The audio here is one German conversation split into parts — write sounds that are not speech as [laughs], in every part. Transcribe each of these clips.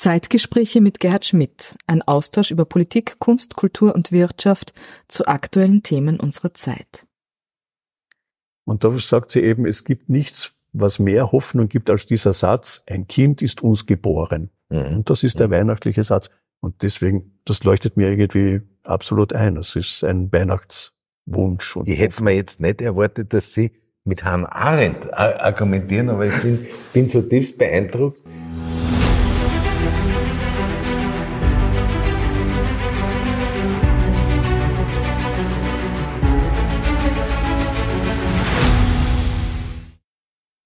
Zeitgespräche mit Gerhard Schmidt, ein Austausch über Politik, Kunst, Kultur und Wirtschaft zu aktuellen Themen unserer Zeit. Und da sagt sie eben, es gibt nichts, was mehr Hoffnung gibt als dieser Satz, ein Kind ist uns geboren. Mhm. Und das ist der mhm. weihnachtliche Satz. Und deswegen, das leuchtet mir irgendwie absolut ein. Es ist ein Weihnachtswunsch. ich hätte mir jetzt nicht erwartet, dass Sie mit Hannah Arendt argumentieren, aber ich bin, bin zutiefst beeindruckt.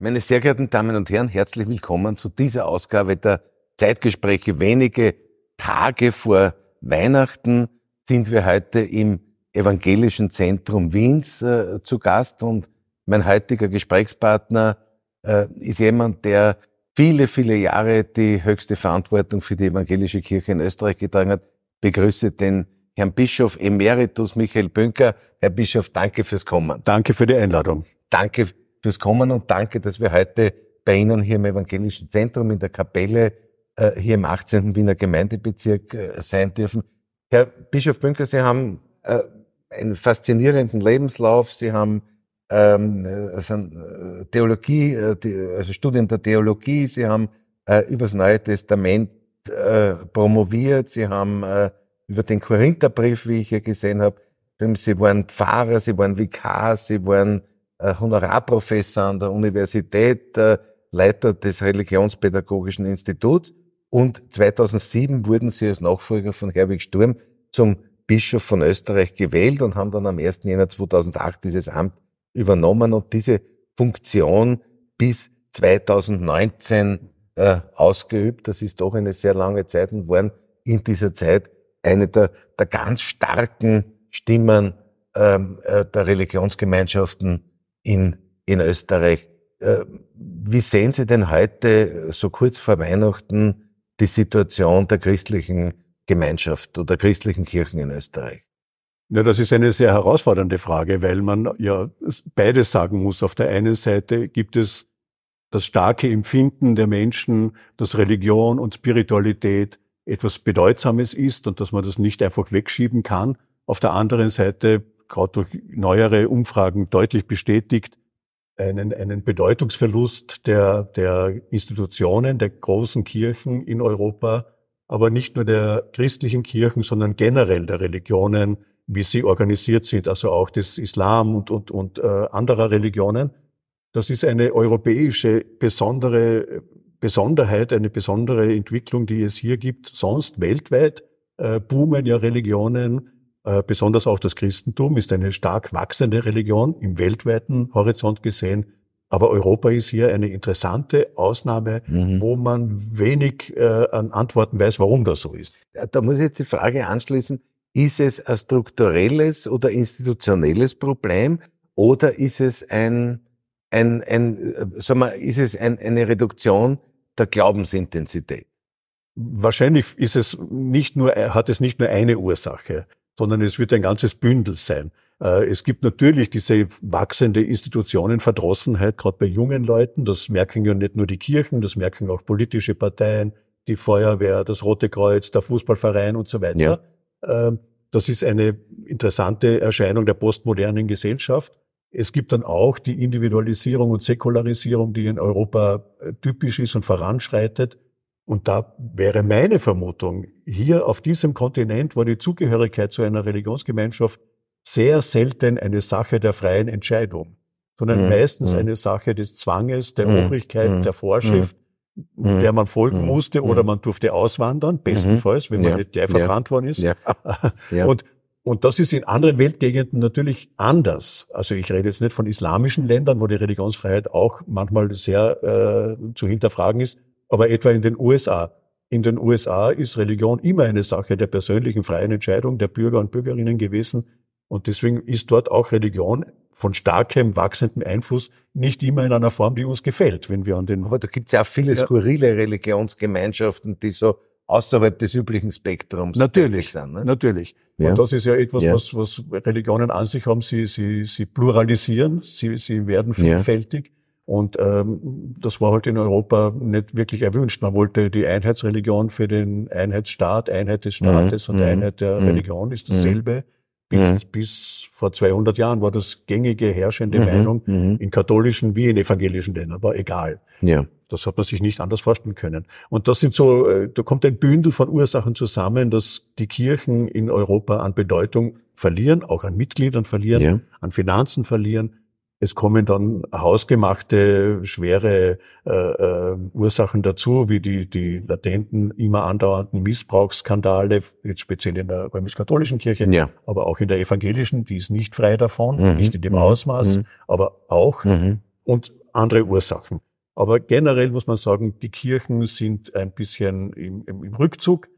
Meine sehr geehrten Damen und Herren, herzlich willkommen zu dieser Ausgabe der Zeitgespräche. Wenige Tage vor Weihnachten sind wir heute im Evangelischen Zentrum Wiens äh, zu Gast und mein heutiger Gesprächspartner äh, ist jemand, der viele, viele Jahre die höchste Verantwortung für die evangelische Kirche in Österreich getragen hat. Begrüße den Herrn Bischof Emeritus Michael Bünker. Herr Bischof, danke fürs Kommen. Danke für die Einladung. Danke fürs Kommen und danke, dass wir heute bei Ihnen hier im Evangelischen Zentrum in der Kapelle äh, hier im 18. Wiener Gemeindebezirk äh, sein dürfen. Herr Bischof Bünker, Sie haben äh, einen faszinierenden Lebenslauf. Sie haben ähm, also Theologie, also Studien der Theologie. Sie haben äh, über das Neue Testament äh, promoviert. Sie haben äh, über den Korintherbrief, wie ich hier gesehen habe, Sie waren Pfarrer, Sie waren Vikar, Sie waren äh, Honorarprofessor an der Universität, äh, Leiter des Religionspädagogischen Instituts und 2007 wurden sie als Nachfolger von Herwig Sturm zum Bischof von Österreich gewählt und haben dann am 1. Jänner 2008 dieses Amt übernommen und diese Funktion bis 2019 äh, ausgeübt. Das ist doch eine sehr lange Zeit und waren in dieser Zeit eine der, der ganz starken Stimmen ähm, äh, der Religionsgemeinschaften in, in Österreich. Äh, wie sehen Sie denn heute, so kurz vor Weihnachten, die Situation der christlichen Gemeinschaft oder christlichen Kirchen in Österreich? Ja, das ist eine sehr herausfordernde Frage, weil man ja beides sagen muss. Auf der einen Seite gibt es das starke Empfinden der Menschen, dass Religion und Spiritualität etwas Bedeutsames ist und dass man das nicht einfach wegschieben kann. Auf der anderen Seite gerade durch neuere Umfragen deutlich bestätigt, einen, einen Bedeutungsverlust der, der Institutionen, der großen Kirchen in Europa, aber nicht nur der christlichen Kirchen, sondern generell der Religionen, wie sie organisiert sind, also auch des Islam und, und, und äh, anderer Religionen. Das ist eine europäische besondere Besonderheit, eine besondere Entwicklung, die es hier gibt. Sonst weltweit äh, boomen ja Religionen besonders auch das Christentum ist eine stark wachsende Religion im weltweiten Horizont gesehen. Aber Europa ist hier eine interessante Ausnahme, mhm. wo man wenig äh, an Antworten weiß, warum das so ist. Da muss ich jetzt die Frage anschließen, ist es ein strukturelles oder institutionelles Problem oder ist es ein, ein, ein äh, sagen wir, ist es ein, eine Reduktion der Glaubensintensität? Wahrscheinlich ist es nicht nur, hat es nicht nur eine Ursache sondern es wird ein ganzes Bündel sein. Äh, es gibt natürlich diese wachsende Institutionenverdrossenheit, gerade bei jungen Leuten. Das merken ja nicht nur die Kirchen, das merken auch politische Parteien, die Feuerwehr, das Rote Kreuz, der Fußballverein und so weiter. Ja. Ähm, das ist eine interessante Erscheinung der postmodernen Gesellschaft. Es gibt dann auch die Individualisierung und Säkularisierung, die in Europa äh, typisch ist und voranschreitet. Und da wäre meine Vermutung, hier auf diesem Kontinent war die Zugehörigkeit zu einer Religionsgemeinschaft sehr selten eine Sache der freien Entscheidung, sondern mhm. meistens mhm. eine Sache des Zwanges, der mhm. Obrigkeit, mhm. der Vorschrift, mhm. der man folgen mhm. musste oder man durfte auswandern, bestenfalls, wenn man ja. nicht gleich verbrannt worden ist. Ja. [laughs] Ja. Und, und das ist in anderen Weltgegenden natürlich anders. Also ich rede jetzt nicht von islamischen Ländern, wo die Religionsfreiheit auch manchmal sehr äh, zu hinterfragen ist, aber etwa in den USA. In den USA ist Religion immer eine Sache der persönlichen freien Entscheidung der Bürger und Bürgerinnen gewesen. Und deswegen ist dort auch Religion von starkem, wachsendem Einfluss nicht immer in einer Form, die uns gefällt, wenn wir an den... Aber da gibt es ja auch viele skurrile Religionsgemeinschaften, die so außerhalb des üblichen Spektrums natürlich sind. Ne? Natürlich. Ja. Und das ist ja etwas, ja. Was, was Religionen an sich haben. Sie, sie, sie pluralisieren, sie, sie werden vielfältig. Und ähm, das war halt in Europa nicht wirklich erwünscht. Man wollte die Einheitsreligion für den Einheitsstaat, Einheit des Staates Mhm. und Mhm. Einheit der Mhm. Religion ist dasselbe. Bis, Mhm. bis vor 200 Jahren war das gängige, herrschende Mhm. Meinung Mhm. in katholischen wie in evangelischen Ländern, war egal. Ja. Das hat man sich nicht anders vorstellen können. Und das sind so, äh, da kommt ein Bündel von Ursachen zusammen, dass die Kirchen in Europa an Bedeutung verlieren, auch an Mitgliedern verlieren, Ja. an Finanzen verlieren. Es kommen dann hausgemachte, schwere äh, äh, Ursachen dazu, wie die, die latenten, immer andauernden Missbrauchsskandale, jetzt speziell in der römisch-katholischen Kirche, Ja. aber auch in der evangelischen, die ist nicht frei davon, Mhm. nicht in dem Mhm. Ausmaß, Mhm. aber auch Mhm. und andere Ursachen. Aber generell muss man sagen, die Kirchen sind ein bisschen im, im, im Rückzug.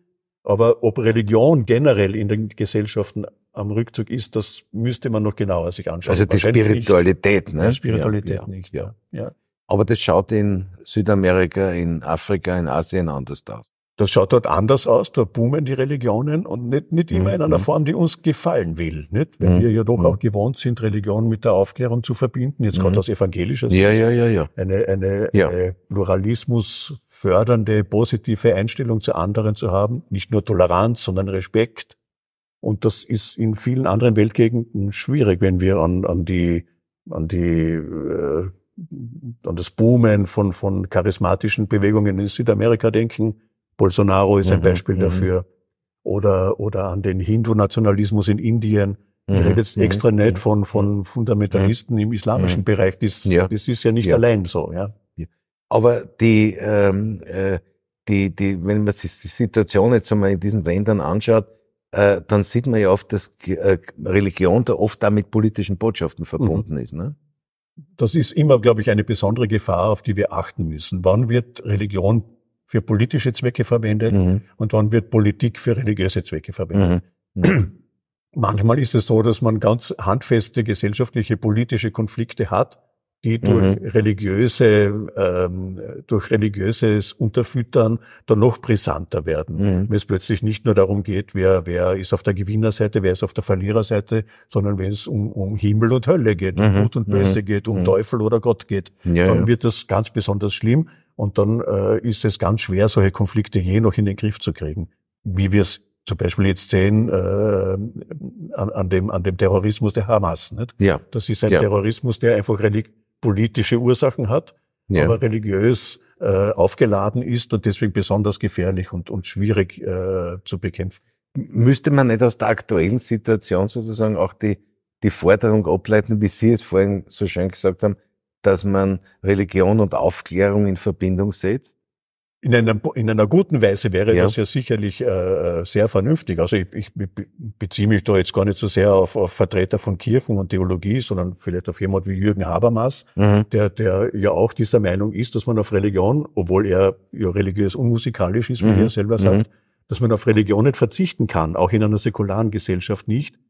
Aber ob Religion generell in den Gesellschaften am Rückzug ist, das müsste man noch genauer sich anschauen. Also die Spiritualität, Nicht. ne? Ja, Spiritualität Ja, nicht, ja. ja. Aber das schaut in Südamerika, in Afrika, in Asien anders aus. Das schaut dort anders aus, da boomen die Religionen und nicht, nicht immer in einer Mhm. Form, die uns gefallen will. Nicht? Weil wir ja doch Mhm. auch gewohnt sind, Religion mit der Aufklärung zu verbinden, jetzt gerade Mhm. aus evangelischer Ja, ja, ja, ja. eine, eine, Ja. eine Pluralismus fördernde, positive Einstellung zu anderen zu haben. Nicht nur Toleranz, sondern Respekt. Und das ist in vielen anderen Weltgegenden schwierig, wenn wir an, an die, an die, äh, an das Boomen von, von charismatischen Bewegungen in Südamerika denken. Bolsonaro ist ein Mhm, Beispiel mhm. dafür. Oder, oder an den Hindu-Nationalismus in Indien. Ich Mhm, rede jetzt mhm, extra nicht von, von Fundamentalisten im islamischen. Bereich. Das, Ja. das ist ja nicht Ja. allein so, ja. Aber die, ähm, äh, die, die, wenn man sich die Situation jetzt einmal in diesen Ländern anschaut, äh, dann sieht man ja oft, dass äh, Religion da oft auch mit politischen Botschaften verbunden ist. Ne? Das ist immer, glaube ich, eine besondere Gefahr, auf die wir achten müssen. Wann wird Religion für politische Zwecke verwendet Mhm. und wann wird Politik für religiöse Zwecke verwendet? Mhm. [clears throat] Manchmal ist es so, dass man ganz handfeste gesellschaftliche, politische Konflikte hat, die durch Mhm. religiöse, ähm, durch religiöses Unterfüttern dann noch brisanter werden. Mhm. Wenn es plötzlich nicht nur darum geht, wer, wer ist auf der Gewinnerseite, wer ist auf der Verliererseite, sondern wenn es um, um Himmel und Hölle geht, um Mhm. Gut und Böse Mhm. geht, um Mhm. Teufel oder Gott geht, Ja, dann ja. wird das ganz besonders schlimm und dann äh, ist es ganz schwer, solche Konflikte je noch in den Griff zu kriegen. Wie wir es zum Beispiel jetzt sehen äh, an, an, dem, an dem Terrorismus der Hamas. Nicht? ja, Das ist ein Ja. Terrorismus, der einfach relig politische Ursachen hat, ja. aber religiös äh, aufgeladen ist und deswegen besonders gefährlich und, und schwierig äh, zu bekämpfen. Müsste man nicht aus der aktuellen Situation sozusagen auch die, die Forderung ableiten, wie Sie es vorhin so schön gesagt haben, dass man Religion und Aufklärung in Verbindung setzt? In einer, in einer guten Weise wäre Ja. das ja sicherlich äh, sehr vernünftig. Also ich, ich be- beziehe mich da jetzt gar nicht so sehr auf, auf Vertreter von Kirchen und Theologie, sondern vielleicht auf jemand wie Jürgen Habermas, Mhm. der, der ja auch dieser Meinung ist, dass man auf Religion, obwohl er ja religiös unmusikalisch ist, wie Mhm. er selber sagt, dass man auf Religion nicht verzichten kann, auch in einer säkularen Gesellschaft nicht,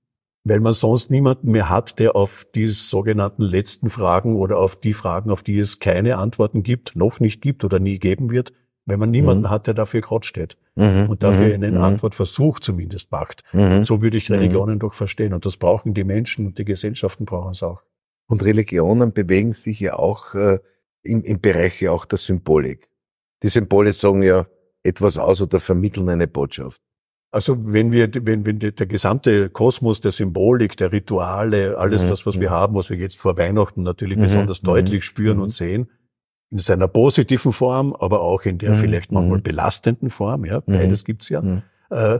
weil man sonst niemanden mehr hat, der auf die sogenannten letzten Fragen oder auf die Fragen, auf die es keine Antworten gibt, noch nicht gibt oder nie geben wird, weil man niemanden Mhm. hat, der dafür Gott steht Mhm. und dafür Mhm. einen Mhm. Antwortversuch zumindest macht. Mhm. So würde ich Mhm. Religionen doch verstehen und das brauchen die Menschen und die Gesellschaften brauchen es auch. Und Religionen bewegen sich ja auch äh, im, im Bereich ja auch der Symbolik. Die Symbole sagen ja etwas aus oder vermitteln eine Botschaft. Also wenn wir, wenn, wenn der gesamte Kosmos der Symbolik, der Rituale, alles Mhm. das, was wir haben, was wir jetzt vor Weihnachten natürlich Mhm. besonders Mhm. deutlich spüren und sehen, in seiner positiven Form, aber auch in der Mhm. vielleicht manchmal Mhm. belastenden Form, ja, Mhm. beides gibt's ja. Mhm. Äh,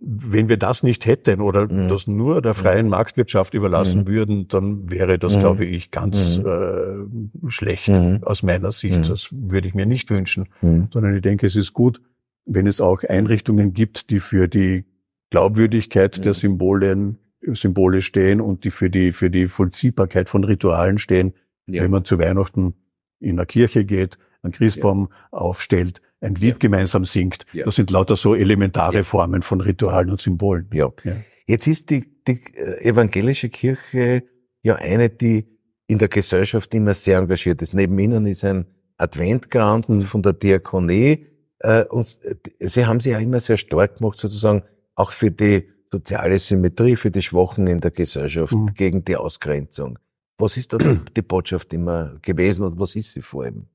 wenn wir das nicht hätten oder das nur der freien Marktwirtschaft überlassen würden, dann wäre das, glaube ich, ganz äh, schlecht aus meiner Sicht. Das würde ich mir nicht wünschen sondern ich denke, es ist gut, wenn es auch Einrichtungen gibt, die für die Glaubwürdigkeit der Symbolen, Symbole stehen und die für die, für die Vollziehbarkeit von Ritualen stehen. Ja. Wenn man zu Weihnachten in eine Kirche geht, einen Christbaum aufstellt, ein Lied Ja. gemeinsam singt. Ja. Das sind lauter so elementare Ja. Formen von Ritualen und Symbolen. Ja. Ja. Jetzt ist die, die äh, evangelische Kirche ja eine, die in der Gesellschaft immer sehr engagiert ist. Neben ihnen ist ein Adventgrand von der Diakonie. Äh, und äh, sie haben sich ja immer sehr stark gemacht, sozusagen auch für die soziale Symmetrie, für die Schwachen in der Gesellschaft, Mhm. gegen die Ausgrenzung. Was ist da [clears throat] die Botschaft immer gewesen und was ist sie vor allem?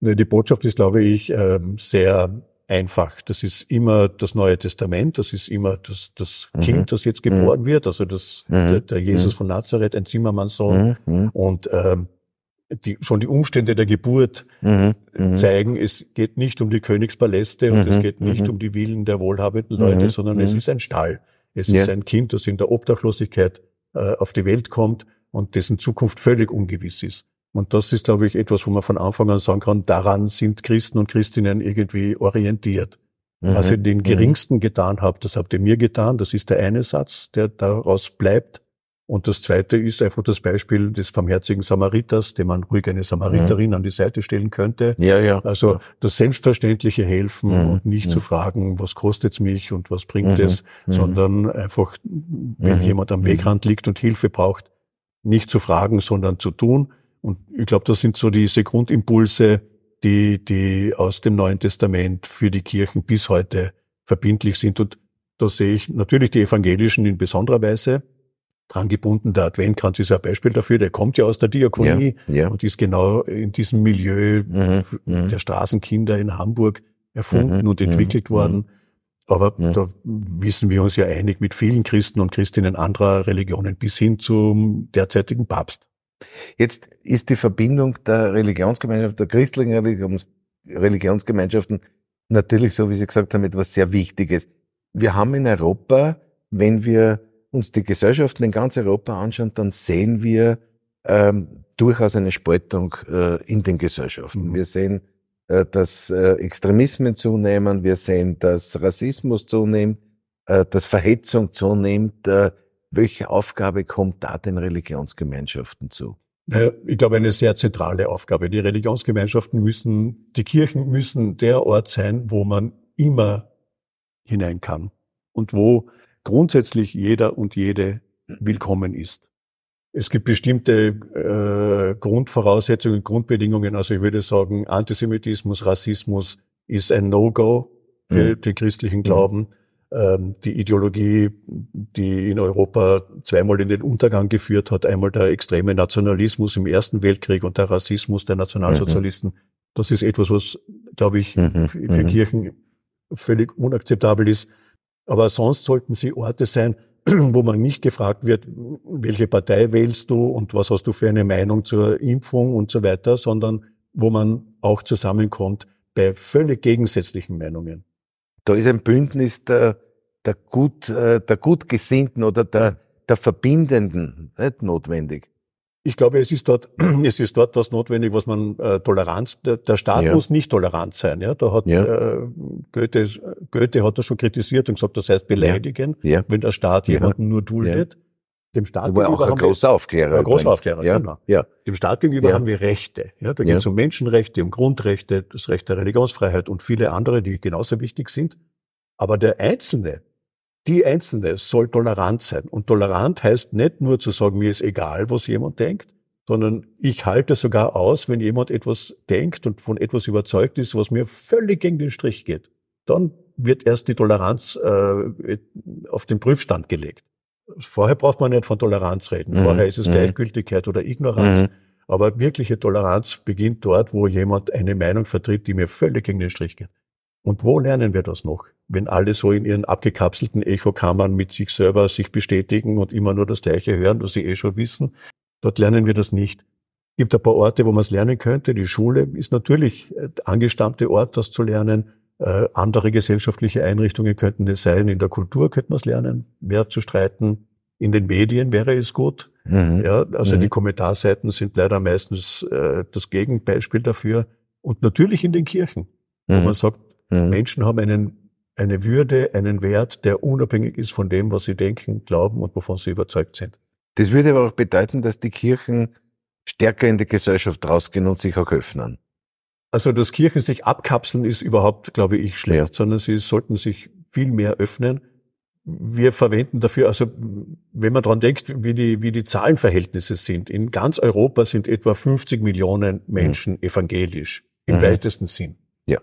Die Botschaft ist, glaube ich, ähm, sehr einfach. Das ist immer das Neue Testament, das ist immer das, das mhm. Kind, das jetzt geboren mhm. wird, also das, mhm. der, der, Jesus mhm. von Nazareth, ein Zimmermannssohn. Mhm. Mhm. Und ähm, die, schon die Umstände der Geburt zeigen, es geht nicht um die Königspaläste und es geht nicht um die Villen der wohlhabenden Leute, sondern es ist ein Stall. Es ja. ist ein Kind, das in der Obdachlosigkeit äh, auf die Welt kommt und dessen Zukunft völlig ungewiss ist. Und das ist, glaube ich, etwas, wo man von Anfang an sagen kann, daran sind Christen und Christinnen irgendwie orientiert. Mhm. Was ihr den mhm. geringsten getan habt, das habt ihr mir getan. Das ist der eine Satz, der daraus bleibt. Und das zweite ist einfach das Beispiel des barmherzigen Samariters, dem man ruhig eine Samariterin mhm. an die Seite stellen könnte. Ja, ja. Also das selbstverständliche Helfen mhm. und nicht mhm. zu fragen, was kostet's mich und was bringt mhm. es, mhm. sondern einfach, wenn jemand am Wegrand liegt und Hilfe braucht, nicht zu fragen, sondern zu tun. Und ich glaube, das sind so diese Grundimpulse, die, die aus dem Neuen Testament für die Kirchen bis heute verbindlich sind. Und da sehe ich natürlich die Evangelischen in besonderer Weise dran gebunden. Der Adventkranz ist ein Beispiel dafür. Der kommt ja aus der Diakonie ja, ja. und ist genau in diesem Milieu mhm, mhm. der Straßenkinder in Hamburg erfunden mhm, und entwickelt mhm, worden. Aber da wissen wir uns ja einig mit vielen Christen und Christinnen anderer Religionen bis hin zum derzeitigen Papst. Jetzt ist die Verbindung der Religionsgemeinschaft, der christlichen Religions Religionsgemeinschaften natürlich, so wie Sie gesagt haben, etwas sehr Wichtiges. Wir haben in Europa, wenn wir uns die Gesellschaften in ganz Europa anschauen, dann sehen wir ähm, durchaus eine Spaltung äh, in den Gesellschaften. Mhm. Wir sehen, dass äh, Extremismen zunehmen, wir sehen, dass Rassismus zunimmt, äh, dass Verhetzung zunimmt. Äh, welche Aufgabe kommt da den Religionsgemeinschaften zu? Ich glaube, eine sehr zentrale Aufgabe. Die Religionsgemeinschaften müssen, die Kirchen müssen der Ort sein, wo man immer hinein kann und wo grundsätzlich jeder und jede willkommen ist. Es gibt bestimmte äh, Grundvoraussetzungen, Grundbedingungen. Also ich würde sagen, Antisemitismus, Rassismus ist ein No-Go für mhm. den christlichen Glauben. Ähm, die Ideologie, die in Europa zweimal in den Untergang geführt hat, einmal der extreme Nationalismus im Ersten Weltkrieg und der Rassismus der Nationalsozialisten. Mhm. Das ist etwas, was, glaube ich, mhm. für, für mhm. Kirchen völlig unakzeptabel ist. Aber sonst sollten sie Orte sein, [clears throat] wo man nicht gefragt wird, welche Partei wählst du und was hast du für eine Meinung zur Impfung und so weiter, sondern wo man auch zusammenkommt bei völlig gegensätzlichen Meinungen. Da ist ein Bündnis der, der gut, äh, der Gutgesinnten oder der, der Verbindenden nicht notwendig. Ich glaube, es ist dort, [clears throat] es ist dort das notwendig, was man äh, Toleranz. Der, der Staat ja. muss nicht tolerant sein. Ja, da hat ja. äh, Goethe, Goethe hat das schon kritisiert und gesagt, das heißt beleidigen, ja. wenn der Staat jemanden nur duldet. Dem Staat war auch ein großer Aufklärer. Ein großer Aufklärer, ja. genau. Ja. Dem Staat gegenüber haben wir Rechte. Ja, da geht es um Menschenrechte, um Grundrechte, das Recht der Religionsfreiheit und viele andere, die genauso wichtig sind. Aber der Einzelne, die Einzelne soll tolerant sein. Und tolerant heißt nicht nur zu sagen, mir ist egal, was jemand denkt, sondern ich halte sogar aus, wenn jemand etwas denkt und von etwas überzeugt ist, was mir völlig gegen den Strich geht. Dann wird erst die Toleranz äh, auf den Prüfstand gelegt. Vorher braucht man nicht von Toleranz reden. Mhm. Vorher ist es mhm. Gleichgültigkeit oder Ignoranz. Mhm. Aber wirkliche Toleranz beginnt dort, wo jemand eine Meinung vertritt, die mir völlig gegen den Strich geht. Und wo lernen wir das noch? Wenn alle so in ihren abgekapselten Echokammern mit sich selber sich bestätigen und immer nur das Gleiche hören, was sie eh schon wissen, dort lernen wir das nicht. Es gibt ein paar Orte, wo man es lernen könnte. Die Schule ist natürlich der angestammte Ort, das zu lernen. Äh, andere gesellschaftliche Einrichtungen könnten es sein. In der Kultur könnte man es lernen, mehr zu streiten. In den Medien wäre es gut. Mhm. Ja, also mhm. die Kommentarseiten sind leider meistens äh, das Gegenbeispiel dafür. Und natürlich in den Kirchen, mhm. wo man sagt, mhm. Menschen haben einen, eine Würde, einen Wert, der unabhängig ist von dem, was sie denken, glauben und wovon sie überzeugt sind. Das würde aber auch bedeuten, dass die Kirchen stärker in die Gesellschaft rausgehen und sich auch öffnen. Also dass Kirchen sich abkapseln ist überhaupt, glaube ich, schlecht, ja. sondern sie sollten sich viel mehr öffnen. Wir verwenden dafür, also wenn man dran denkt, wie die, wie die Zahlenverhältnisse sind. In ganz Europa sind etwa 50 Millionen Menschen mhm. evangelisch, im mhm. weitesten Sinn. Ja.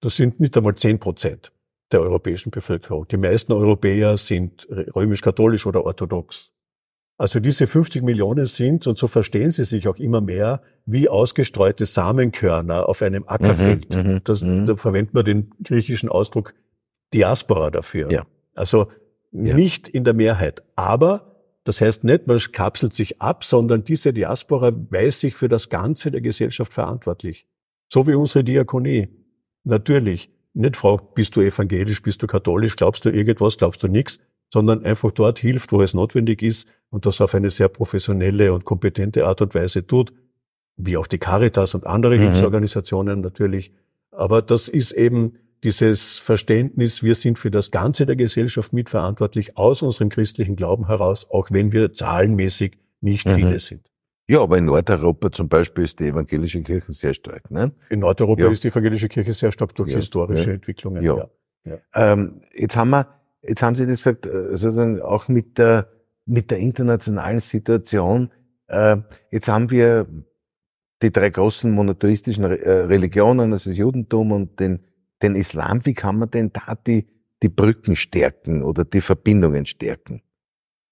Das sind nicht einmal 10 Prozent der europäischen Bevölkerung. Die meisten Europäer sind römisch-katholisch oder orthodox. Also diese 50 Millionen sind, und so verstehen sie sich auch immer mehr, wie ausgestreute Samenkörner auf einem Ackerfeld. Mhm, mhm das, mhm. Da verwendet man den griechischen Ausdruck Diaspora dafür. Ja. Also ja. nicht in der Mehrheit. Aber das heißt nicht, man kapselt sich ab, sondern diese Diaspora weiß sich für das Ganze der Gesellschaft verantwortlich. So wie unsere Diakonie. Natürlich. Nicht fragt, bist du evangelisch, bist du katholisch, glaubst du irgendwas, glaubst du nichts, sondern einfach dort hilft, wo es notwendig ist und das auf eine sehr professionelle und kompetente Art und Weise tut, wie auch die Caritas und andere mhm. Hilfsorganisationen natürlich. Aber das ist eben dieses Verständnis, wir sind für das Ganze der Gesellschaft mitverantwortlich aus unserem christlichen Glauben heraus, auch wenn wir zahlenmäßig nicht mhm. viele sind. Ja, aber in Nordeuropa zum Beispiel ist die evangelische Kirche sehr stark. Ne? In Nordeuropa ja. ist die evangelische Kirche sehr stark durch ja. historische. Entwicklungen. Ja. Ähm, jetzt haben wir, jetzt haben Sie das gesagt, äh, sozusagen auch mit der mit der internationalen Situation. Äh, jetzt haben wir die drei großen monotheistischen äh, Religionen, also das Judentum und den den Islam, wie kann man denn da die, die Brücken stärken oder die Verbindungen stärken?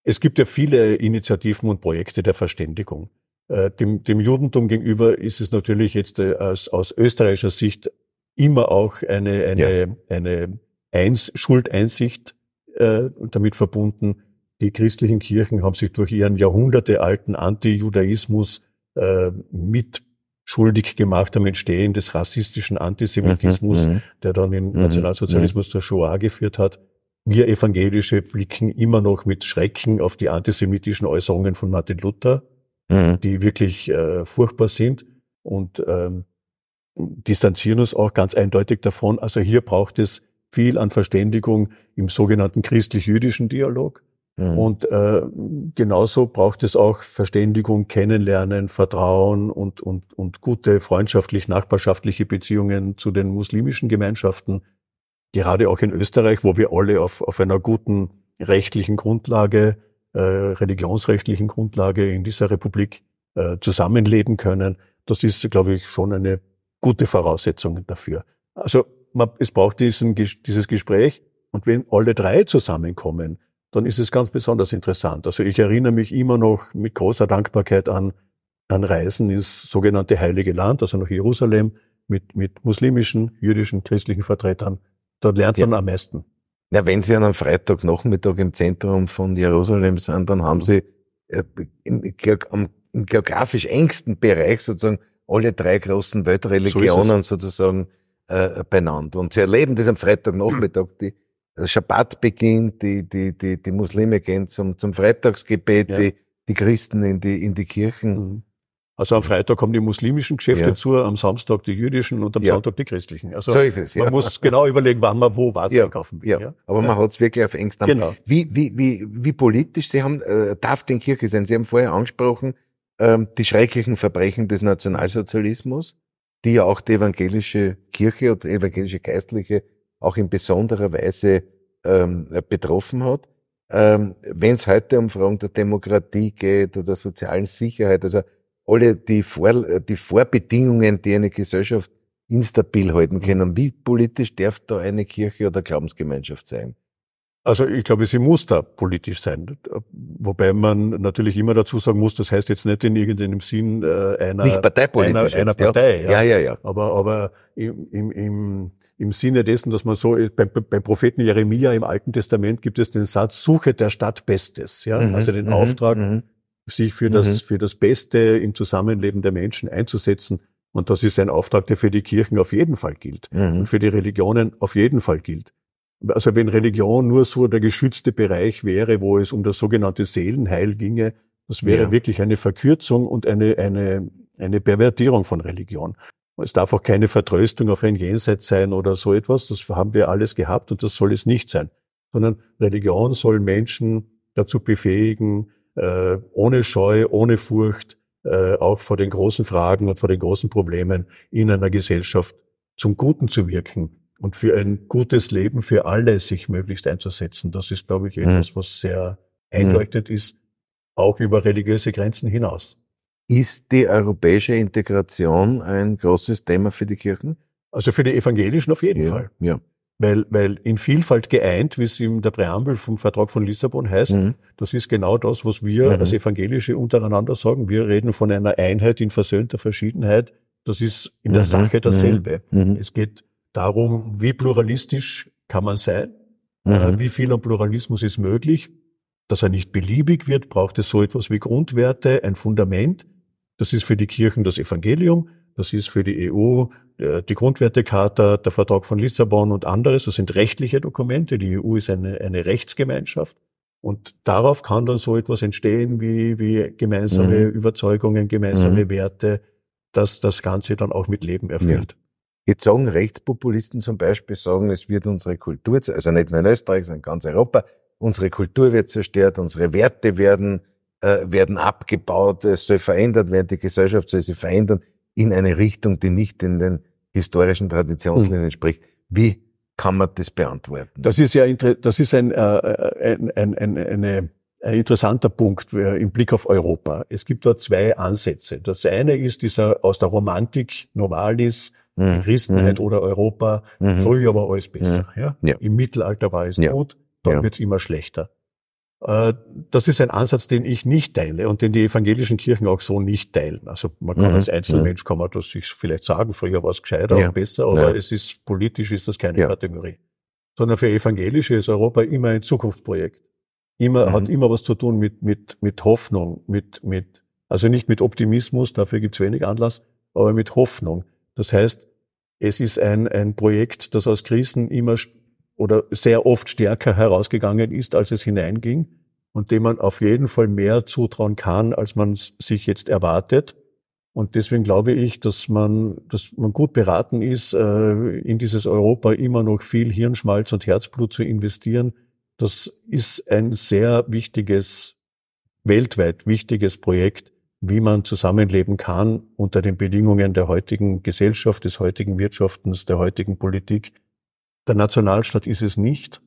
Es gibt ja viele Initiativen und Projekte der Verständigung. Äh, dem, dem Judentum gegenüber ist es natürlich jetzt äh, aus, aus österreichischer Sicht immer auch eine, eine, ja. eine Eins, Schuldeinsicht äh, damit verbunden. Die christlichen Kirchen haben sich durch ihren jahrhundertealten Antijudaismus äh, mit schuldig gemacht am Entstehen des rassistischen Antisemitismus, mhm, mhm. der dann im mhm, Nationalsozialismus mhm. zur Shoah geführt hat. Wir Evangelische blicken immer noch mit Schrecken auf die antisemitischen Äußerungen von Martin Luther, mhm. die wirklich äh, furchtbar sind und ähm, distanzieren uns auch ganz eindeutig davon. Also hier braucht es viel an Verständigung im sogenannten christlich-jüdischen Dialog. Mhm. Und äh, genauso braucht es auch Verständigung, Kennenlernen, Vertrauen und, und, und gute freundschaftlich-nachbarschaftliche Beziehungen zu den muslimischen Gemeinschaften. Gerade auch in Österreich, wo wir alle auf, auf einer guten rechtlichen Grundlage, äh, religionsrechtlichen Grundlage in dieser Republik äh, zusammenleben können. Das ist, glaube ich, schon eine gute Voraussetzung dafür. Also man, es braucht diesen, dieses Gespräch und wenn alle drei zusammenkommen, dann ist es ganz besonders interessant. Also ich erinnere mich immer noch mit großer Dankbarkeit an, an Reisen ins sogenannte Heilige Land, also nach Jerusalem, mit, mit muslimischen, jüdischen, christlichen Vertretern. Dort lernt man am meisten. Ja, wenn Sie an einem Freitagnachmittag im Zentrum von Jerusalem sind, dann haben Sie äh, im, im geografisch engsten Bereich sozusagen alle drei großen Weltreligionen so sozusagen äh, beieinander. Und Sie erleben das am Freitagnachmittag, die Schabbat beginnt, die, die, die, die Muslime gehen zum, zum Freitagsgebet, ja. die, die Christen in die, in die Kirchen. Mhm. Also am Freitag kommen die muslimischen Geschäfte ja. zu, am Samstag die jüdischen und am ja. Sonntag die christlichen. Also so ist es, ja. man muss genau überlegen, wann man wo was ja. kaufen will. Ja. Aber man hat es wirklich auf engstem Genau. Wie, wie, wie, wie politisch, Sie haben, äh, darf den Kirche sein, Sie haben vorher angesprochen, ähm, die schrecklichen Verbrechen des Nationalsozialismus, die ja auch die evangelische Kirche oder evangelische Geistliche auch in besonderer Weise ähm, betroffen hat. Ähm, Wenn es heute um Fragen der Demokratie geht oder sozialen Sicherheit, also alle die, Vor die Vorbedingungen, die eine Gesellschaft instabil halten können, wie politisch darf da eine Kirche oder Glaubensgemeinschaft sein? Also ich glaube, sie muss da politisch sein. Wobei man natürlich immer dazu sagen muss, das heißt jetzt nicht in irgendeinem Sinn äh, einer, nicht parteipolitisch einer, einer Partei. Ja. ja, ja, ja. Aber, aber im, im, im im Sinne dessen, dass man so, beim, beim Propheten Jeremia im Alten Testament gibt es den Satz, suche der Stadt Bestes, ja, mhm, also den mhm, Auftrag, mhm. Sich für das, mhm. für das Beste im Zusammenleben der Menschen einzusetzen. Und das ist ein Auftrag, der für die Kirchen auf jeden Fall gilt mhm. und für die Religionen auf jeden Fall gilt. Also wenn Religion nur so der geschützte Bereich wäre, wo es um das sogenannte Seelenheil ginge, das wäre ja. wirklich eine Verkürzung und eine, eine, eine Pervertierung von Religion. Es darf auch keine Vertröstung auf ein Jenseits sein oder so etwas. Das haben wir alles gehabt und das soll es nicht sein. Sondern Religion soll Menschen dazu befähigen, äh, ohne Scheu, ohne Furcht, äh, auch vor den großen Fragen und vor den großen Problemen in einer Gesellschaft zum Guten zu wirken und für ein gutes Leben für alle sich möglichst einzusetzen. Das ist, glaube ich, mhm. etwas, was sehr eindeutig ist, auch über religiöse Grenzen hinaus. Ist die europäische Integration ein großes Thema für die Kirchen? Also für die Evangelischen auf jeden ja, Fall. Ja. Weil, weil in Vielfalt geeint, wie es in der Präambel vom Vertrag von Lissabon heißt, mhm. das ist genau das, was wir mhm. als Evangelische untereinander sagen. Wir reden von einer Einheit in versöhnter Verschiedenheit. Das ist in der mhm. Sache dasselbe. Mhm. Mhm. Es geht darum, wie pluralistisch kann man sein, äh, wie viel an Pluralismus ist möglich. Dass er nicht beliebig wird, braucht es so etwas wie Grundwerte, ein Fundament. Das ist für die Kirchen das Evangelium. Das ist für die EU äh, die Grundwertecharta, der Vertrag von Lissabon und anderes. Das sind rechtliche Dokumente. Die EU ist eine, eine Rechtsgemeinschaft. Und darauf kann dann so etwas entstehen wie, wie gemeinsame mhm. Überzeugungen, gemeinsame mhm. Werte, dass das Ganze dann auch mit Leben erfüllt. Ja. Jetzt sagen Rechtspopulisten zum Beispiel, sagen, es wird unsere Kultur, also nicht nur in Österreich, sondern in ganz Europa, unsere Kultur wird zerstört, unsere Werte werden, äh, werden abgebaut, es soll verändert werden, die Gesellschaft soll sich verändern in eine Richtung, die nicht in den historischen Traditionslinien entspricht. Wie kann man das beantworten? Das ist ja das ist ein, äh, ein, ein, ein, eine, ein interessanter Punkt äh, im Blick auf Europa. Es gibt da zwei Ansätze. Das eine ist dieser aus der Romantik Novalis, mhm. Christenheit mhm. oder Europa. Mhm. Früher war alles besser. Mhm. Ja? ja? Im Mittelalter war es ja. gut, dann ja. wird's immer schlechter. Äh, das ist ein Ansatz, den ich nicht teile und den die evangelischen Kirchen auch so nicht teilen. Also man kann mhm. als Einzelmensch kann man das sich vielleicht sagen, früher war es gescheiter ja. und besser, aber ja. es ist politisch ist das keine ja. Kategorie. Sondern für Evangelische ist Europa immer ein Zukunftsprojekt. Immer, mhm. hat immer was zu tun mit, mit, mit Hoffnung, mit, mit, also nicht mit Optimismus, dafür gibt's wenig Anlass, aber mit Hoffnung. Das heißt, es ist ein, ein Projekt, das aus Krisen immer oder sehr oft stärker herausgegangen ist, als es hineinging und dem man auf jeden Fall mehr zutrauen kann, als man sich jetzt erwartet. Und deswegen glaube ich, dass man, dass man gut beraten ist, äh, in dieses Europa immer noch viel Hirnschmalz und Herzblut zu investieren. Das ist ein sehr wichtiges, weltweit wichtiges Projekt, wie man zusammenleben kann unter den Bedingungen der heutigen Gesellschaft, des heutigen Wirtschaftens, der heutigen Politik der Nationalstaat ist es nicht.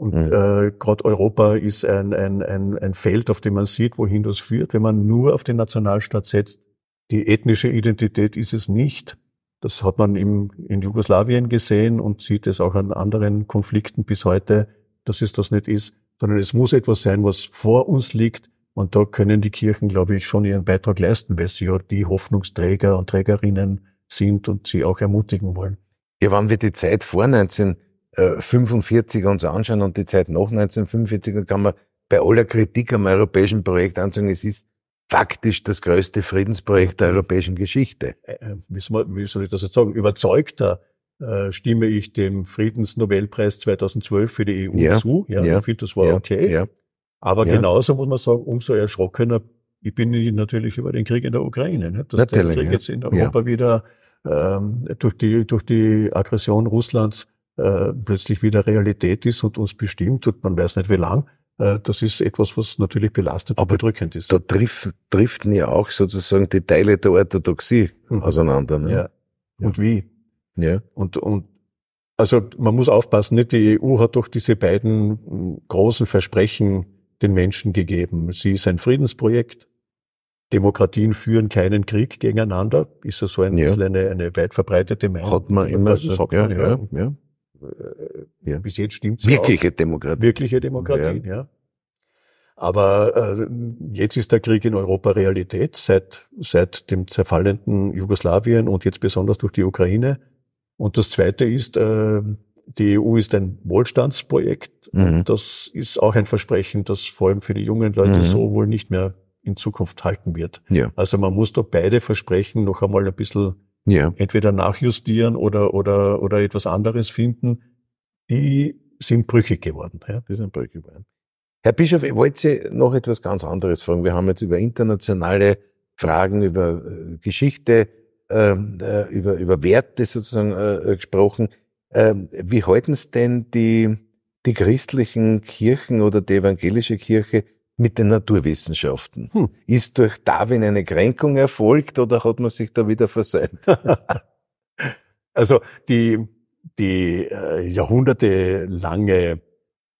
Und mhm. äh, gerade Europa ist ein, ein, ein, ein Feld, auf dem man sieht, wohin das führt, wenn man nur auf den Nationalstaat setzt. Die ethnische Identität ist es nicht. Das hat man im, in Jugoslawien gesehen und sieht es auch an anderen Konflikten bis heute, dass es das nicht ist, sondern es muss etwas sein, was vor uns liegt. Und da können die Kirchen, glaube ich, schon ihren Beitrag leisten, weil sie ja die Hoffnungsträger und Trägerinnen sind und sie auch ermutigen wollen. Ja, wenn wir die Zeit vor 1945 uns anschauen und die Zeit nach 1945, dann kann man bei aller Kritik am europäischen Projekt ansagen, es ist faktisch das größte Friedensprojekt der europäischen Geschichte. Äh, äh, wie soll ich das jetzt sagen? Überzeugter äh, stimme ich dem Friedensnobelpreis 2012 für die EU ja, zu. Ja, ja, ich finde, das war ja, okay. Aber genauso muss man sagen, umso erschrockener ich bin natürlich über den Krieg in der Ukraine. Ne? Dass natürlich, der Krieg jetzt in Europa wieder ähm, durch, die, durch die Aggression Russlands äh, plötzlich wieder Realität ist und uns bestimmt und man weiß nicht wie lang. Äh, das ist etwas, was natürlich belastet und bedrückend ist. Da trifft, driften ja auch sozusagen die Teile der Orthodoxie mhm. auseinander. Ne? Ja. Und wie? Ja. Und, und also man muss aufpassen, nicht? Die EU hat doch diese beiden großen Versprechen den Menschen gegeben. Sie ist ein Friedensprojekt Demokratien führen keinen Krieg gegeneinander. Ist das so ein ja. bisschen eine, eine weit verbreitete Meinung? Hat man immer so, sagt ja, man, ja, ja, ja. Bis jetzt stimmt's Wirkliche auch. Demokratie. Wirkliche Demokratie, ja. ja. Aber äh, jetzt ist der Krieg in Europa Realität seit, seit dem zerfallenden Jugoslawien und jetzt besonders durch die Ukraine. Und das Zweite ist, äh, die EU ist ein Wohlstandsprojekt. Mhm. das ist auch ein Versprechen, das vor allem für die jungen Leute mhm. so wohl nicht mehr in Zukunft halten wird. Ja. Also man muss da beide Versprechen noch einmal ein bisschen ja. entweder nachjustieren oder, oder, oder etwas anderes finden. Die sind brüchig geworden. Ja. Die sind brüchig geworden. Herr Bischof, ich wollte Sie noch etwas ganz anderes fragen. Wir haben jetzt über internationale Fragen, über äh, Geschichte, ähm, äh, über, über Werte sozusagen äh, gesprochen. Ähm, wie halten es denn die, die christlichen Kirchen oder die evangelische Kirche mit den Naturwissenschaften. Hm. Ist durch Darwin eine Kränkung erfolgt oder hat man sich da wieder versäumt? [laughs] also die, die äh, jahrhundertelange,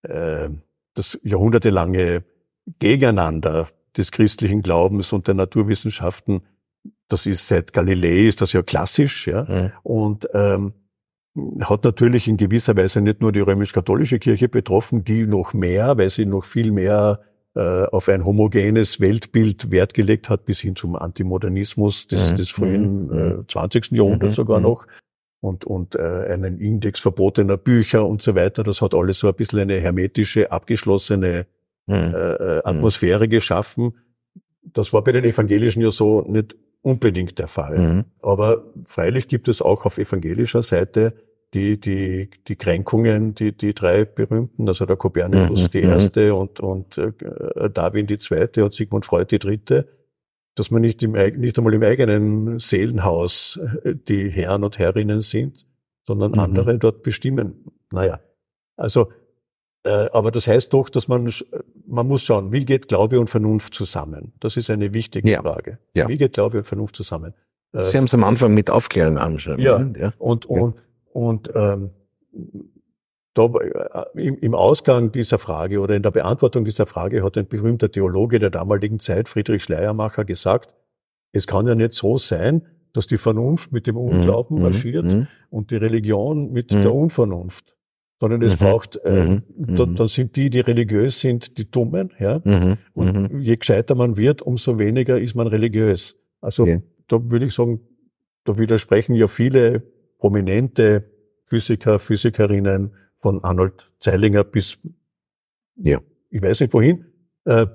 äh, das jahrhundertelange Gegeneinander des christlichen Glaubens und der Naturwissenschaften, das ist seit Galilei ist das ja klassisch, ja. Mhm. Und ähm, hat natürlich in gewisser Weise nicht nur die römisch-katholische Kirche betroffen, die noch mehr, weil sie noch viel mehr auf ein homogenes Weltbild Wert gelegt hat, bis hin zum Antimodernismus des, mhm. des frühen mhm. äh, 20. Jahrhunderts mhm. sogar mhm. noch und, und äh, einen Index verbotener Bücher und so weiter. Das hat alles so ein bisschen eine hermetische, abgeschlossene äh, äh. Atmosphäre geschaffen. Das war bei den Evangelischen ja so nicht unbedingt der Fall. Aber freilich gibt es auch auf evangelischer Seite die, die, die Kränkungen, die, die drei berühmten, also der Kopernikus mhm. die mhm. erste und, und äh, Darwin die zweite und Sigmund Freud die dritte, dass man nicht, im, nicht einmal im eigenen Seelenhaus äh, die Herren und Herrinnen sind, sondern mhm. andere dort bestimmen. Naja, also, äh, aber das heißt doch, dass man, man muss schauen, wie geht Glaube und Vernunft zusammen? Das ist eine wichtige ja. Frage. Ja. Wie geht Glaube und Vernunft zusammen? Äh, Sie haben es am Anfang mit Aufklärung angeschaut. Ja, ja. und, und, und ähm, da, äh, im, im Ausgang dieser Frage oder in der Beantwortung dieser Frage hat ein berühmter Theologe der damaligen Zeit, Friedrich Schleiermacher, gesagt, es kann ja nicht so sein, dass die Vernunft mit dem Unglauben mhm. marschiert mhm. und die Religion mit mhm. der Unvernunft. Sondern es mhm. braucht, äh, mhm. da, mhm. dann sind die, die religiös sind, die Dummen, ja. Und je gescheiter man wird, umso weniger ist man religiös. Also ja. da würde ich sagen, da widersprechen ja viele prominente Physiker, Physikerinnen von Arnold Zeilinger bis, ja, ich weiß nicht wohin. Äh,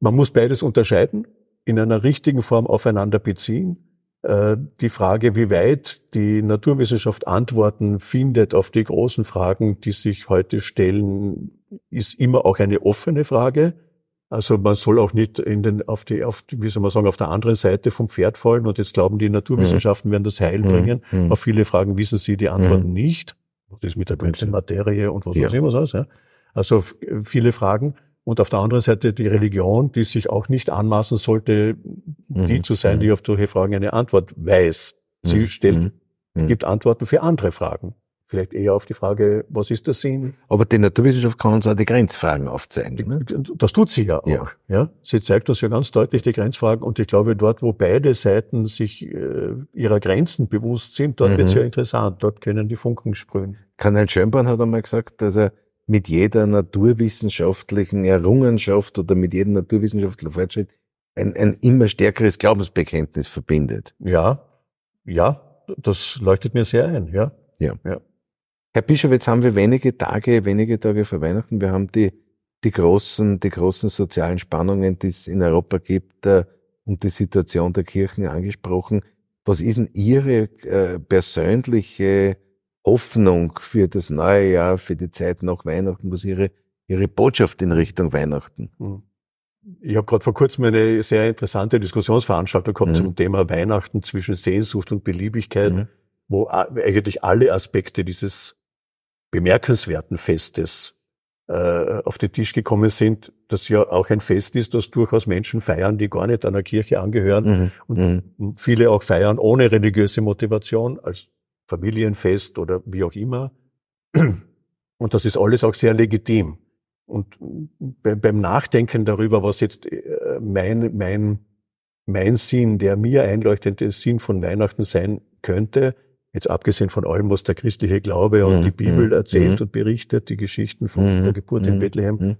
man muss beides unterscheiden, in einer richtigen Form aufeinander beziehen. Äh, die Frage, wie weit die Naturwissenschaft Antworten findet auf die großen Fragen, die sich heute stellen, ist immer auch eine offene Frage. Also man soll auch nicht in den, auf die, auf die, wie soll man sagen, auf der anderen Seite vom Pferd fallen und jetzt glauben die Naturwissenschaften mhm. werden das Heil mhm. bringen. Mhm. Auf viele Fragen wissen sie die Antworten mhm. nicht. Was ist mit der dunklen Materie und was ja. weiß ich was alles, ja. Also viele Fragen. Und auf der anderen Seite die Religion, die sich auch nicht anmaßen sollte, die mhm. zu sein, die mhm. auf solche Fragen eine Antwort weiß. Sie stellt, gibt Antworten für andere Fragen vielleicht eher auf die Frage, was ist der Sinn? Aber die Naturwissenschaft kann uns auch die Grenzfragen aufzeigen. Ne? Das tut sie ja auch. Ja. ja. Sie zeigt uns ja ganz deutlich die Grenzfragen und ich glaube, dort, wo beide Seiten sich äh, ihrer Grenzen bewusst sind, dort mhm. wird es ja interessant. Dort können die Funken sprühen. Karl Schönborn hat einmal gesagt, dass er mit jeder naturwissenschaftlichen Errungenschaft oder mit jedem naturwissenschaftlichen Fortschritt ein, ein immer stärkeres Glaubensbekenntnis verbindet. Ja, ja, das leuchtet mir sehr ein, ja. Ja. ja. Herr Bischof, jetzt haben wir wenige Tage, wenige Tage vor Weihnachten. Wir haben die, die großen, die großen sozialen Spannungen, die es in Europa gibt, äh, und die Situation der Kirchen angesprochen. Was ist denn Ihre äh, persönliche Hoffnung für das neue Jahr, für die Zeit nach Weihnachten? Was Ihre, Ihre Botschaft in Richtung Weihnachten? Hm. Ich habe gerade vor kurzem eine sehr interessante Diskussionsveranstaltung gehabt mhm. zum Thema Weihnachten zwischen Sehnsucht und Beliebigkeit, mhm. wo eigentlich alle Aspekte dieses bemerkenswerten Festes äh, auf den Tisch gekommen sind, das ja auch ein Fest ist, das durchaus Menschen feiern, die gar nicht einer Kirche angehören mhm. und mhm. viele auch feiern ohne religiöse Motivation, als Familienfest oder wie auch immer. Und das ist alles auch sehr legitim. Und beim Nachdenken darüber, was jetzt äh, mein, mein, mein Sinn, der mir einleuchtende Sinn von Weihnachten sein könnte, Jetzt abgesehen von allem, was der christliche Glaube und mhm. die Bibel mhm. erzählt mhm. und berichtet, die Geschichten von mhm. der Geburt in mhm. Bethlehem, mhm.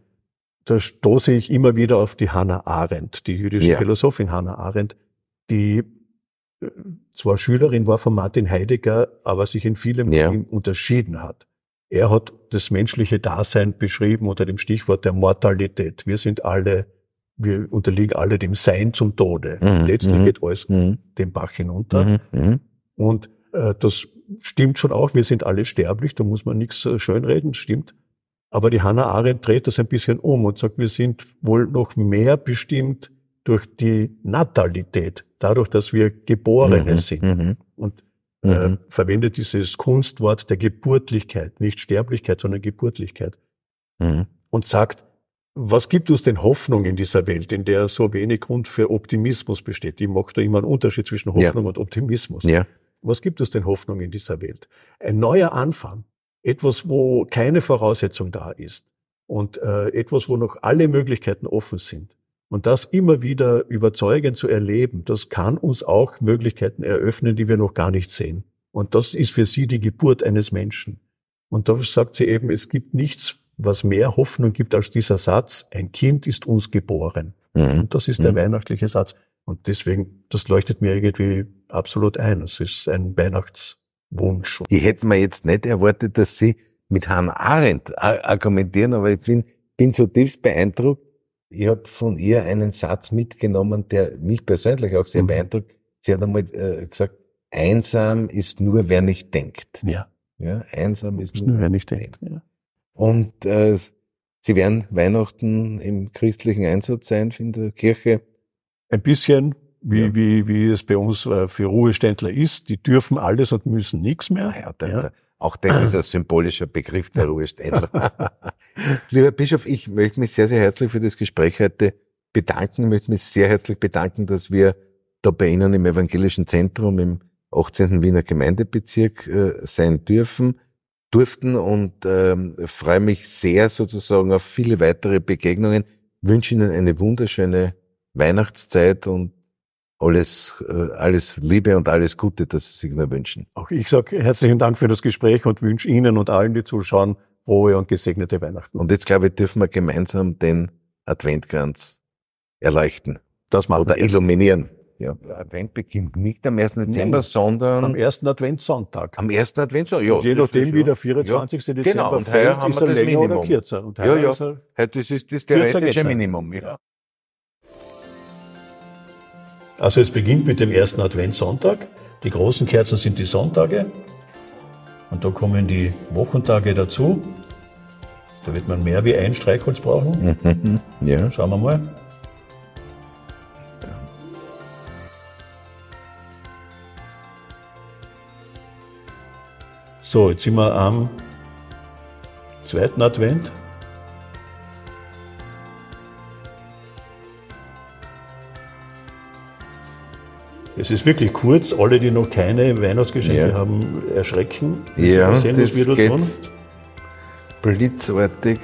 da stoße ich immer wieder auf die Hannah Arendt, die jüdische ja. Philosophin Hannah Arendt, die äh, zwar Schülerin war von Martin Heidegger, aber sich in vielem ja. unterschieden hat. Er hat das menschliche Dasein beschrieben unter dem Stichwort der Mortalität. Wir sind alle, wir unterliegen alle dem Sein zum Tode. Mhm. Letztlich geht alles mhm. den Bach hinunter. Mhm. Und das stimmt schon auch, wir sind alle sterblich, da muss man nichts äh, schönreden, stimmt. Aber die Hannah Arendt dreht das ein bisschen um und sagt, wir sind wohl noch mehr bestimmt durch die Natalität, dadurch, dass wir Geborene mhm, sind. Mhm. Und äh, mhm. verwendet dieses Kunstwort der Geburtlichkeit, nicht Sterblichkeit, sondern Geburtlichkeit. Mhm. Und sagt, was gibt uns denn Hoffnung in dieser Welt, in der so wenig Grund für Optimismus besteht? Ich mache da immer einen Unterschied zwischen Hoffnung ja. und Optimismus. Ja. Was gibt es denn Hoffnung in dieser Welt? Ein neuer Anfang, etwas, wo keine Voraussetzung da ist und äh, etwas, wo noch alle Möglichkeiten offen sind. Und das immer wieder überzeugend zu erleben, das kann uns auch Möglichkeiten eröffnen, die wir noch gar nicht sehen. Und das ist für sie die Geburt eines Menschen. Und da sagt sie eben, es gibt nichts, was mehr Hoffnung gibt als dieser Satz, ein Kind ist uns geboren. Mhm. Und das ist der mhm. weihnachtliche Satz. Und deswegen, das leuchtet mir irgendwie absolut ein. Es ist ein Weihnachtswunsch. Ich hätte mir jetzt nicht erwartet, dass Sie mit Hannah Arendt argumentieren, aber ich bin, bin zutiefst beeindruckt. Ich habe von ihr einen Satz mitgenommen, der mich persönlich auch sehr mhm. beeindruckt. Sie hat einmal äh, gesagt, einsam ist nur, wer nicht denkt. Ja. Ja, einsam ist, ist nur, wer nicht denkt. Ja. Und äh, Sie werden Weihnachten im christlichen Einsatz sein in der Kirche. Ein bisschen, wie, ja. wie, wie es bei uns äh, für Ruheständler ist. Die dürfen alles und müssen nichts mehr. Ah ja, der, ja. Der, auch das ist ein symbolischer Begriff der [laughs] Ruheständler. Lieber Bischof, ich möchte mich sehr, sehr herzlich für das Gespräch heute bedanken. Ich möchte mich sehr herzlich bedanken, dass wir da bei Ihnen im Evangelischen Zentrum im 18. Wiener Gemeindebezirk äh, sein dürfen, durften und ähm, freue mich sehr sozusagen auf viele weitere Begegnungen. Wünsche Ihnen eine wunderschöne Weihnachtszeit und alles, äh, alles Liebe und alles Gute, das Sie sich nur wünschen. Auch ich sage herzlichen Dank für das Gespräch und wünsche Ihnen und allen, die zuschauen, frohe und gesegnete Weihnachten. Und jetzt glaube ich, dürfen wir gemeinsam den Adventkranz erleuchten. Das machen Oder wir. illuminieren. Ja, Advent beginnt nicht am 1. Dezember, Nein, sondern am ersten Adventssonntag. Am ersten Adventssonntag, ja. Und je nachdem, wie der 24. Ja. Dezember genau, und fällt, haben wir das Minimum. Und ja, ja. Heute ist das, das theoretische Minimum. Ja. Also es beginnt mit dem ersten Adventssonntag. Die großen Kerzen sind die Sonntage. Und da kommen die Wochentage dazu. Da wird man mehr wie ein Streichholz brauchen. [laughs] ja. Schauen wir mal. So, jetzt sind wir am zweiten Advent. Es ist wirklich kurz. Alle, die noch keine Weihnachtsgeschenke ja. haben, erschrecken. Ja, sehen, das was wir geht tun. blitzartig.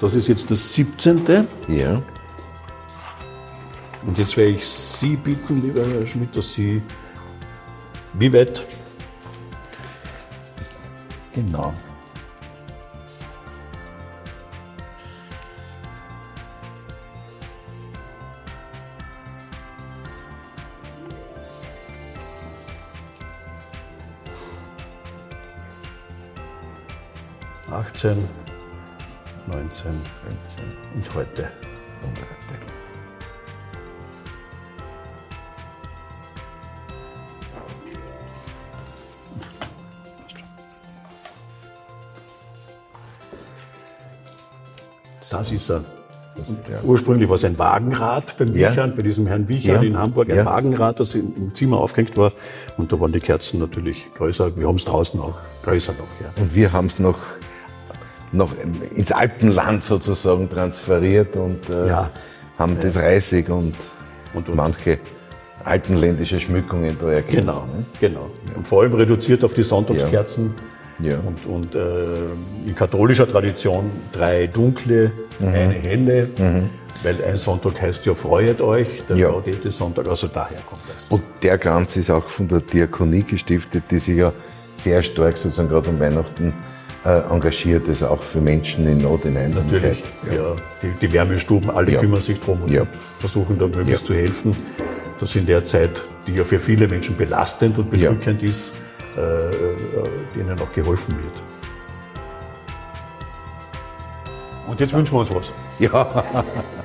Das ist jetzt das 17. Ja. Und jetzt werde ich Sie bitten, lieber Herr Schmidt, dass Sie wie weit? Genau. Achtzehn, neunzehn, und heute. Und heute. Das ist er. Ursprünglich war es ein Wagenrad beim Wichern, ja. bei diesem Herrn Wichern ja. in Hamburg, ein ja. Wagenrad, das im Zimmer aufgehängt war. Und da waren die Kerzen natürlich größer. Wir haben es draußen auch größer noch. Ja. Und wir haben es noch, noch ins Alpenland sozusagen transferiert und äh, ja. haben das Reisig und, und, und manche alpenländische Schmückungen da ergänzt. Genau, ne? genau. Und vor allem reduziert auf die Sonntagskerzen ja. Und, und äh, in katholischer Tradition drei dunkle, mhm. eine helle, mhm. weil ein Sonntag heißt ja Freuet euch, der ja. Gaudete Sonntag, also daher kommt das. Und der Kranz ist auch von der Diakonie gestiftet, die sich ja sehr stark sozusagen gerade um Weihnachten engagiert, also auch für Menschen in Not, in Einsamkeit. Natürlich, ja. ja die, die, Wärmestuben, alle ja. kümmern sich drum und ja. versuchen da möglichst zu helfen, dass in der Zeit, die ja für viele Menschen belastend und bedrückend ist, äh, äh, denen auch geholfen wird. Und jetzt wünschen wir uns was. Ja. [laughs]